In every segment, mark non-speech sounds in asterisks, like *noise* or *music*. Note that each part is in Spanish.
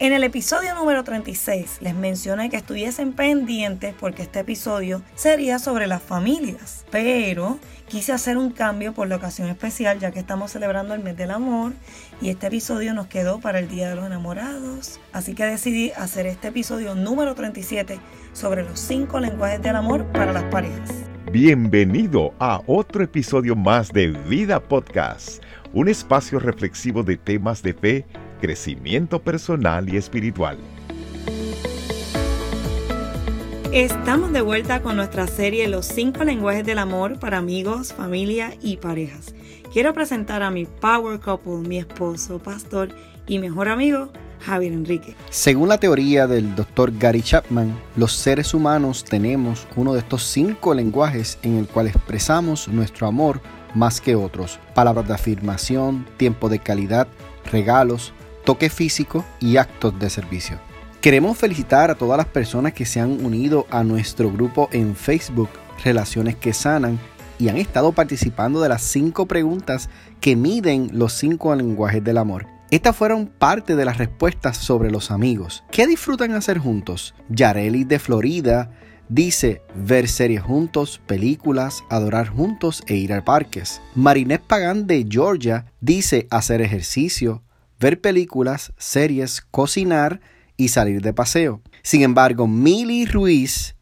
En el episodio número 36 les mencioné que estuviesen pendientes porque este episodio sería sobre las familias, pero quise hacer un cambio por la ocasión especial ya que estamos celebrando el mes del amor y este episodio nos quedó para el Día de los Enamorados, así que decidí hacer este episodio número 37 sobre los 5 lenguajes del amor para las parejas. Bienvenido a otro episodio más de Vida Podcast, un espacio reflexivo de temas de fe crecimiento personal y espiritual. Estamos de vuelta con nuestra serie Los cinco lenguajes del amor para amigos, familia y parejas. Quiero presentar a mi power couple, mi esposo, pastor y mejor amigo, Javier Enrique. Según la teoría del doctor Gary Chapman, los seres humanos tenemos uno de estos cinco lenguajes en el cual expresamos nuestro amor más que otros. Palabras de afirmación, tiempo de calidad, regalos, toque físico y actos de servicio. Queremos felicitar a todas las personas que se han unido a nuestro grupo en Facebook Relaciones que Sanan y han estado participando de las cinco preguntas que miden los cinco lenguajes del amor. Estas fueron parte de las respuestas sobre los amigos. ¿Qué disfrutan hacer juntos? Yareli de Florida dice ver series juntos, películas, adorar juntos e ir a parques. Marinette Pagan de Georgia dice hacer ejercicio, ver películas, series, cocinar y salir de paseo. Sin embargo, Mili Ruiz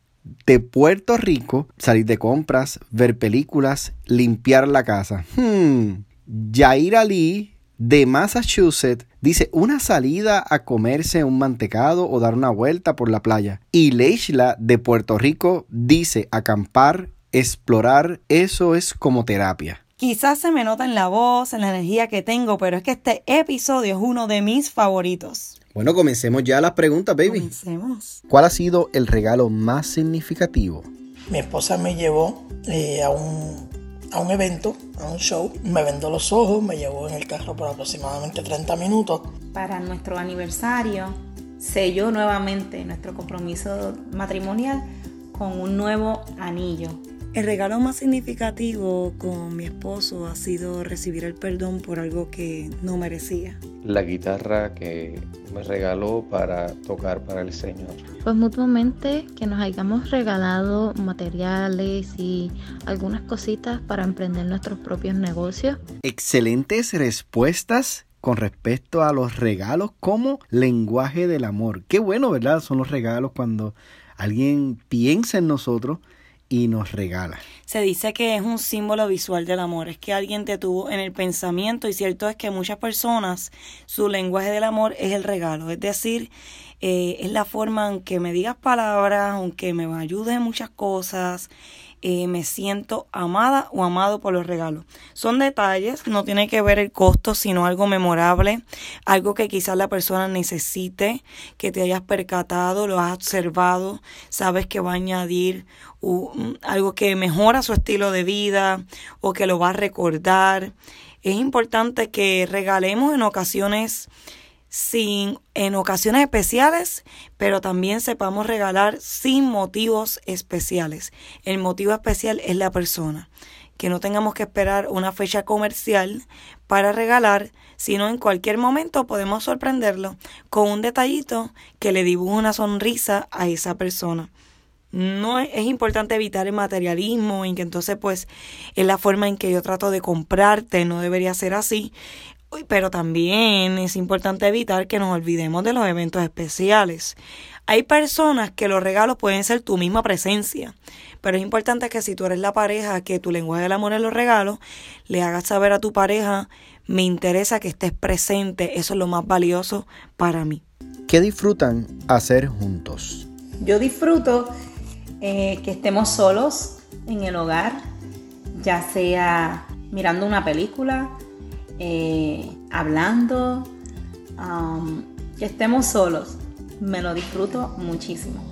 de Puerto Rico, salir de compras, ver películas, limpiar la casa. Hmm. Jair Ali de Massachusetts dice una salida a comerse un mantecado o dar una vuelta por la playa. Y Leishla de Puerto Rico dice acampar, explorar, eso es como terapia. Quizás se me nota en la voz, en la energía que tengo, pero es que este episodio es uno de mis favoritos. Bueno, comencemos ya las preguntas, baby. Comencemos. ¿Cuál ha sido el regalo más significativo? Mi esposa me llevó eh, a, un, a un evento, a un show. Me vendó los ojos, me llevó en el carro por aproximadamente 30 minutos. Para nuestro aniversario, selló nuevamente nuestro compromiso matrimonial con un nuevo anillo el regalo más significativo con mi esposo ha sido recibir el perdón por algo que no merecía. La guitarra que me regaló para tocar para el Señor. Pues mutuamente que nos hayamos regalado materiales y algunas cositas para emprender nuestros propios negocios. Excelentes respuestas con respecto a los regalos como lenguaje del amor. Qué bueno, ¿verdad? Son los regalos cuando alguien piensa en nosotros y nos regala. Se dice que es un símbolo visual del amor, es que alguien te tuvo en el pensamiento y cierto es que muchas personas su lenguaje del amor es el regalo, es decir, eh, es la forma en que me digas palabras, aunque me ayudes en muchas cosas, eh, me siento amada o amado por los regalos. Son detalles, no tiene que ver el costo, sino algo memorable, algo que quizás la persona necesite, que te hayas percatado, lo has observado, sabes que va a añadir algo que mejora su estilo de vida o que lo va a recordar. Es importante que regalemos en ocasiones sin en ocasiones especiales, pero también sepamos regalar sin motivos especiales. El motivo especial es la persona, que no tengamos que esperar una fecha comercial para regalar, sino en cualquier momento podemos sorprenderlo con un detallito que le dibuje una sonrisa a esa persona. No es, es, importante evitar el materialismo en que entonces pues es la forma en que yo trato de comprarte, no debería ser así pero también es importante evitar que nos olvidemos de los eventos especiales. Hay personas que los regalos pueden ser tu misma presencia, pero es importante que si tú eres la pareja, que tu lenguaje del amor es los regalos, le hagas saber a tu pareja, me interesa que estés presente, eso es lo más valioso para mí. ¿Qué disfrutan hacer juntos? Yo disfruto eh, que estemos solos en el hogar, ya sea mirando una película, eh, hablando, um, que estemos solos. Me lo disfruto muchísimo.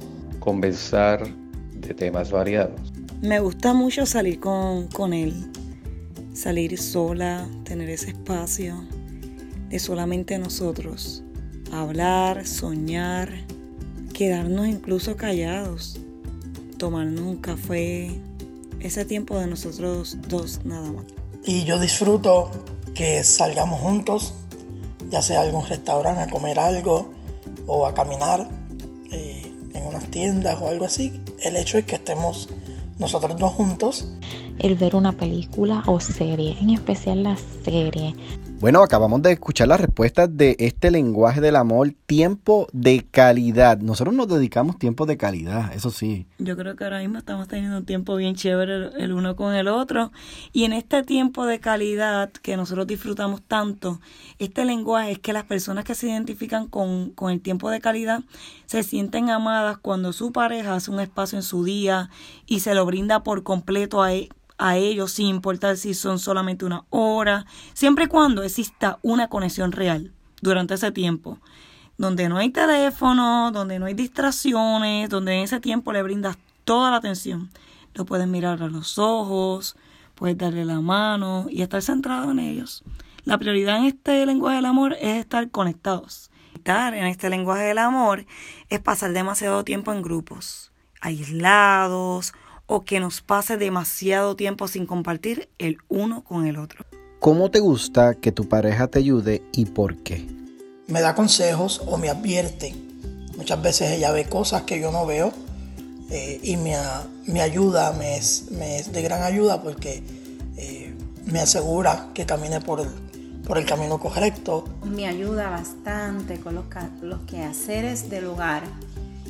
Conversar de temas variados. Me gusta mucho salir con, con él, salir sola, tener ese espacio de solamente nosotros, hablar, soñar, quedarnos incluso callados, tomarnos un café, ese tiempo de nosotros dos nada más. Y yo disfruto que salgamos juntos, ya sea a algún restaurante a comer algo, o a caminar eh, en unas tiendas o algo así. El hecho es que estemos nosotros dos juntos. El ver una película o serie, en especial la serie. Bueno, acabamos de escuchar las respuestas de este lenguaje del amor, tiempo de calidad. Nosotros nos dedicamos tiempo de calidad, eso sí. Yo creo que ahora mismo estamos teniendo un tiempo bien chévere el, uno con el otro. Y en este tiempo de calidad que nosotros disfrutamos tanto, este lenguaje es que las personas que se identifican con, con el tiempo de calidad se sienten amadas cuando su pareja hace un espacio en su día y se lo brinda por completo a él a ellos sin importar si son solamente una hora, siempre y cuando exista una conexión real durante ese tiempo, donde no hay teléfono, donde no hay distracciones, donde en ese tiempo le brindas toda la atención. Lo puedes mirar a los ojos, puedes darle la mano y estar centrado en ellos. La prioridad en este lenguaje del amor es estar conectados. Estar en este lenguaje del amor es pasar demasiado tiempo en grupos, aislados o que nos pase demasiado tiempo sin compartir el uno con el otro. ¿Cómo te gusta que tu pareja te ayude y por qué? Me da consejos o me advierte. Muchas veces ella ve cosas que yo no veo eh, y me, me, ayuda, me es, me es, de gran ayuda porque eh, me asegura que camine por el, por el camino correcto. Me ayuda bastante con los, los quehaceres del hogar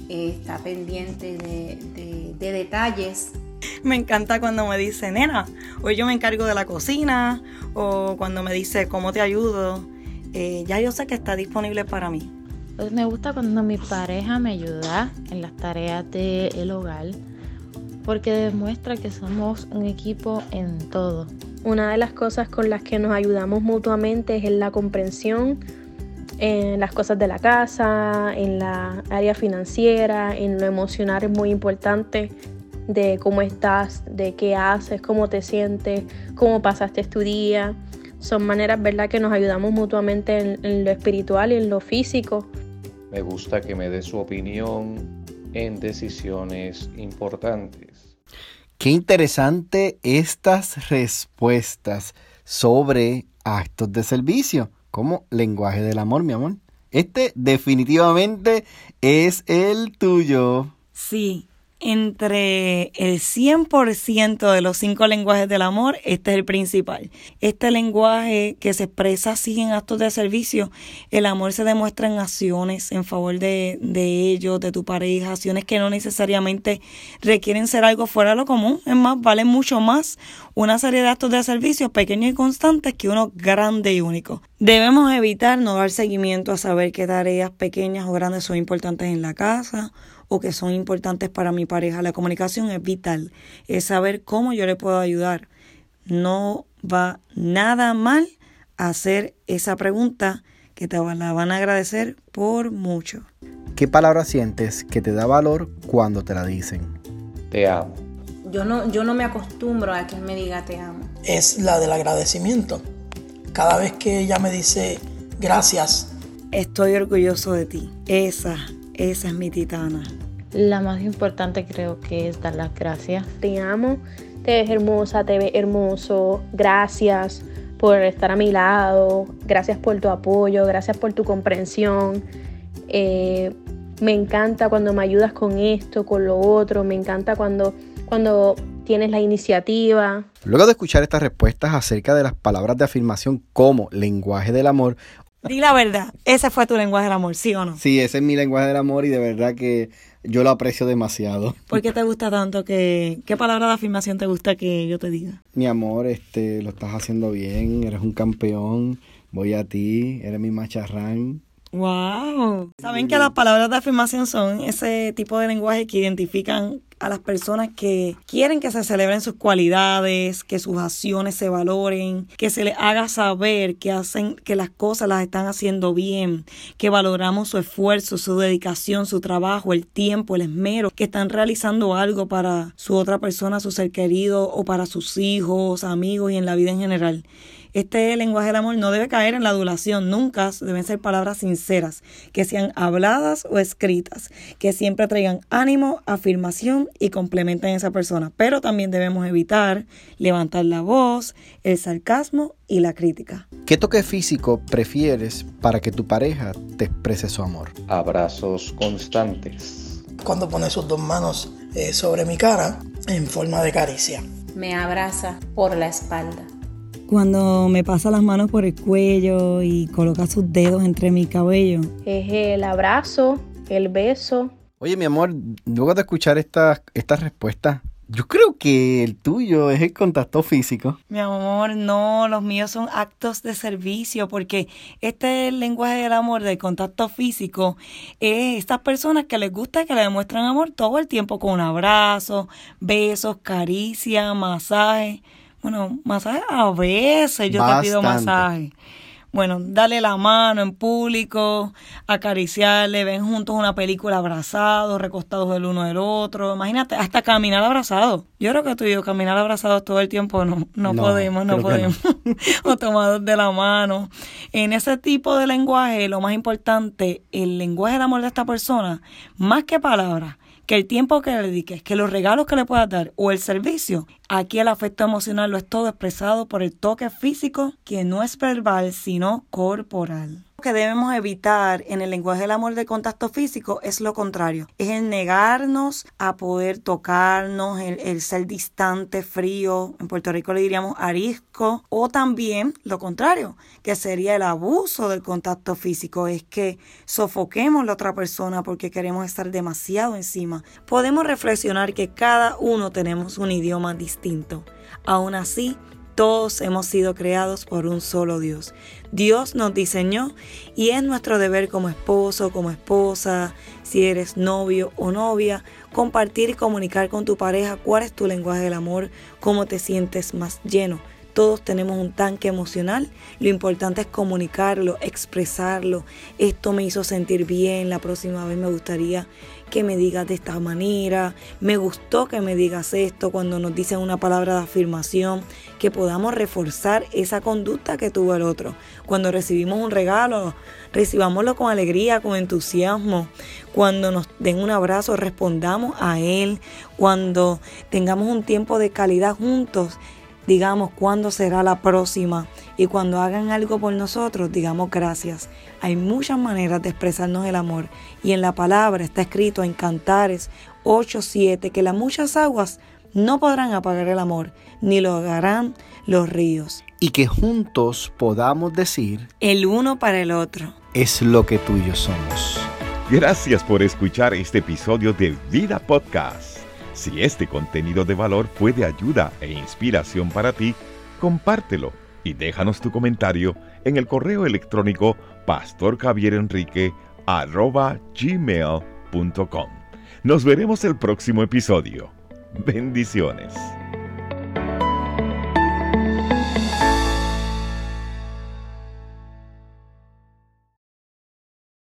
está pendiente de, detalles. Me encanta cuando me dice, nena, hoy yo me encargo de la cocina, o cuando me dice, ¿cómo te ayudo? Eh, ya yo sé que está disponible para mí. Pues me gusta cuando mi pareja me ayuda en las tareas del hogar, porque demuestra que somos un equipo en todo. Una de las cosas con las que nos ayudamos mutuamente es en la comprensión en las cosas de la casa, en la área financiera, en lo emocional es muy importante de cómo estás, de qué haces, cómo te sientes, cómo pasaste tu día. Son maneras, ¿verdad?, que nos ayudamos mutuamente en, en lo espiritual y en lo físico. Me gusta que me dé su opinión en decisiones importantes. Qué interesante estas respuestas sobre actos de servicio como lenguaje del amor, mi amor. Este definitivamente es el tuyo. Sí, entre el 100% de los cinco lenguajes del amor, este es el principal. Este lenguaje que se expresa así en actos de servicio, el amor se demuestra en acciones en favor de, de ellos, de tu pareja, acciones que no necesariamente requieren ser algo fuera de lo común. Es más, vale mucho más una serie de actos de servicio pequeños y constantes que uno grande y único. Debemos evitar no dar seguimiento a saber qué tareas pequeñas o grandes son importantes en la casa o que son importantes para mi pareja. La comunicación es vital, es saber cómo yo le puedo ayudar. No va nada mal hacer esa pregunta que te la van a agradecer por mucho. ¿Qué palabra sientes que te da valor cuando te la dicen? Te amo. Yo no, yo no me acostumbro a que él me diga te amo. Es la del agradecimiento. Cada vez que ella me dice gracias. Estoy orgulloso de ti. Esa esa es mi titana. La más importante creo que es dar las gracias. Te amo, te ves hermosa, te ves hermoso. Gracias por estar a mi lado. Gracias por tu apoyo, gracias por tu comprensión. Eh, me encanta cuando me ayudas con esto, con lo otro. Me encanta cuando, cuando tienes la iniciativa. Luego de escuchar estas respuestas acerca de las palabras de afirmación como lenguaje del amor, Di la verdad, ese fue tu lenguaje del amor, ¿sí o no? Sí, ese es mi lenguaje del amor y de verdad que yo lo aprecio demasiado. *laughs* ¿Por qué te gusta tanto? que ¿Qué palabra de afirmación te gusta que yo te diga? Mi amor, este, lo estás haciendo bien, eres un campeón, voy a ti, eres mi macharrán. Wow. Saben que las palabras de afirmación son ese tipo de lenguaje que identifican a las personas que quieren que se celebren sus cualidades, que sus acciones se valoren, que se les haga saber que hacen que las cosas las están haciendo bien, que valoramos su esfuerzo, su dedicación, su trabajo, el tiempo, el esmero, que están realizando algo para su otra persona, su ser querido o para sus hijos, amigos y en la vida en general. Este lenguaje del amor no debe caer en la adulación, nunca deben ser palabras sinceras, que sean habladas o escritas, que siempre traigan ánimo, afirmación y complementen a esa persona. Pero también debemos evitar levantar la voz, el sarcasmo y la crítica. ¿Qué toque físico prefieres para que tu pareja te exprese su amor? Abrazos constantes. Cuando pone sus dos manos eh, sobre mi cara en forma de caricia. Me abraza por la espalda. Cuando me pasa las manos por el cuello y coloca sus dedos entre mi cabello. Es el abrazo, el beso. Oye, mi amor, luego de escuchar estas esta respuestas, yo creo que el tuyo es el contacto físico. Mi amor, no, los míos son actos de servicio, porque este lenguaje del amor, del contacto físico, es estas personas que les gusta que le demuestran amor todo el tiempo con un abrazo, besos, caricia, masaje. Bueno, masaje a veces yo te pido masaje. Bueno, darle la mano en público, acariciarle, ven juntos una película abrazados, recostados el uno del otro. Imagínate, hasta caminar abrazados. Yo creo que tú y yo caminar abrazados todo el tiempo no, no, podemos, no podemos. *laughs* o tomados de la mano. En ese tipo de lenguaje, lo más importante, el lenguaje de amor de esta persona, más que palabras, que el tiempo que le dediques, que los regalos que le puedas dar o el servicio, aquí el afecto emocional lo es todo expresado por el toque físico que no es verbal sino corporal que debemos evitar en el lenguaje del amor de contacto físico es lo contrario, es el negarnos a poder tocarnos, el, ser distante, frío, en Puerto Rico le diríamos arisco, o también lo contrario, que sería el abuso del contacto físico, es que sofoquemos la otra persona porque queremos estar demasiado encima. Podemos reflexionar que cada uno tenemos un idioma distinto. Aún así, todos hemos sido creados por un solo Dios. Dios nos diseñó y es nuestro deber como esposo, como esposa, si eres novio o novia, compartir y comunicar con tu pareja cuál es tu lenguaje del amor, cómo te sientes más lleno. Todos tenemos un tanque emocional. Lo importante es comunicarlo, expresarlo. Esto me hizo sentir bien. La próxima vez me gustaría que me digas de esta manera, me gustó que me digas esto cuando nos dicen una palabra de afirmación, que podamos reforzar esa conducta que tuvo el otro. Cuando recibimos un regalo, recibámoslo con alegría, con entusiasmo. Cuando nos den un abrazo, respondamos a él. Cuando tengamos un tiempo de calidad juntos, digamos cuándo será la próxima y cuando hagan algo por nosotros, digamos gracias. Hay muchas maneras de expresarnos el amor y en la palabra está escrito en Cantares 8:7 que las muchas aguas no podrán apagar el amor, ni lo hagarán los ríos. Y que juntos podamos decir, el uno para el otro, es lo que tú y yo somos. Gracias por escuchar este episodio de Vida Podcast. Si este contenido de valor fue de ayuda e inspiración para ti, compártelo y déjanos tu comentario en el correo electrónico pastorjavierenrique.gmail.com Nos veremos el próximo episodio. Bendiciones.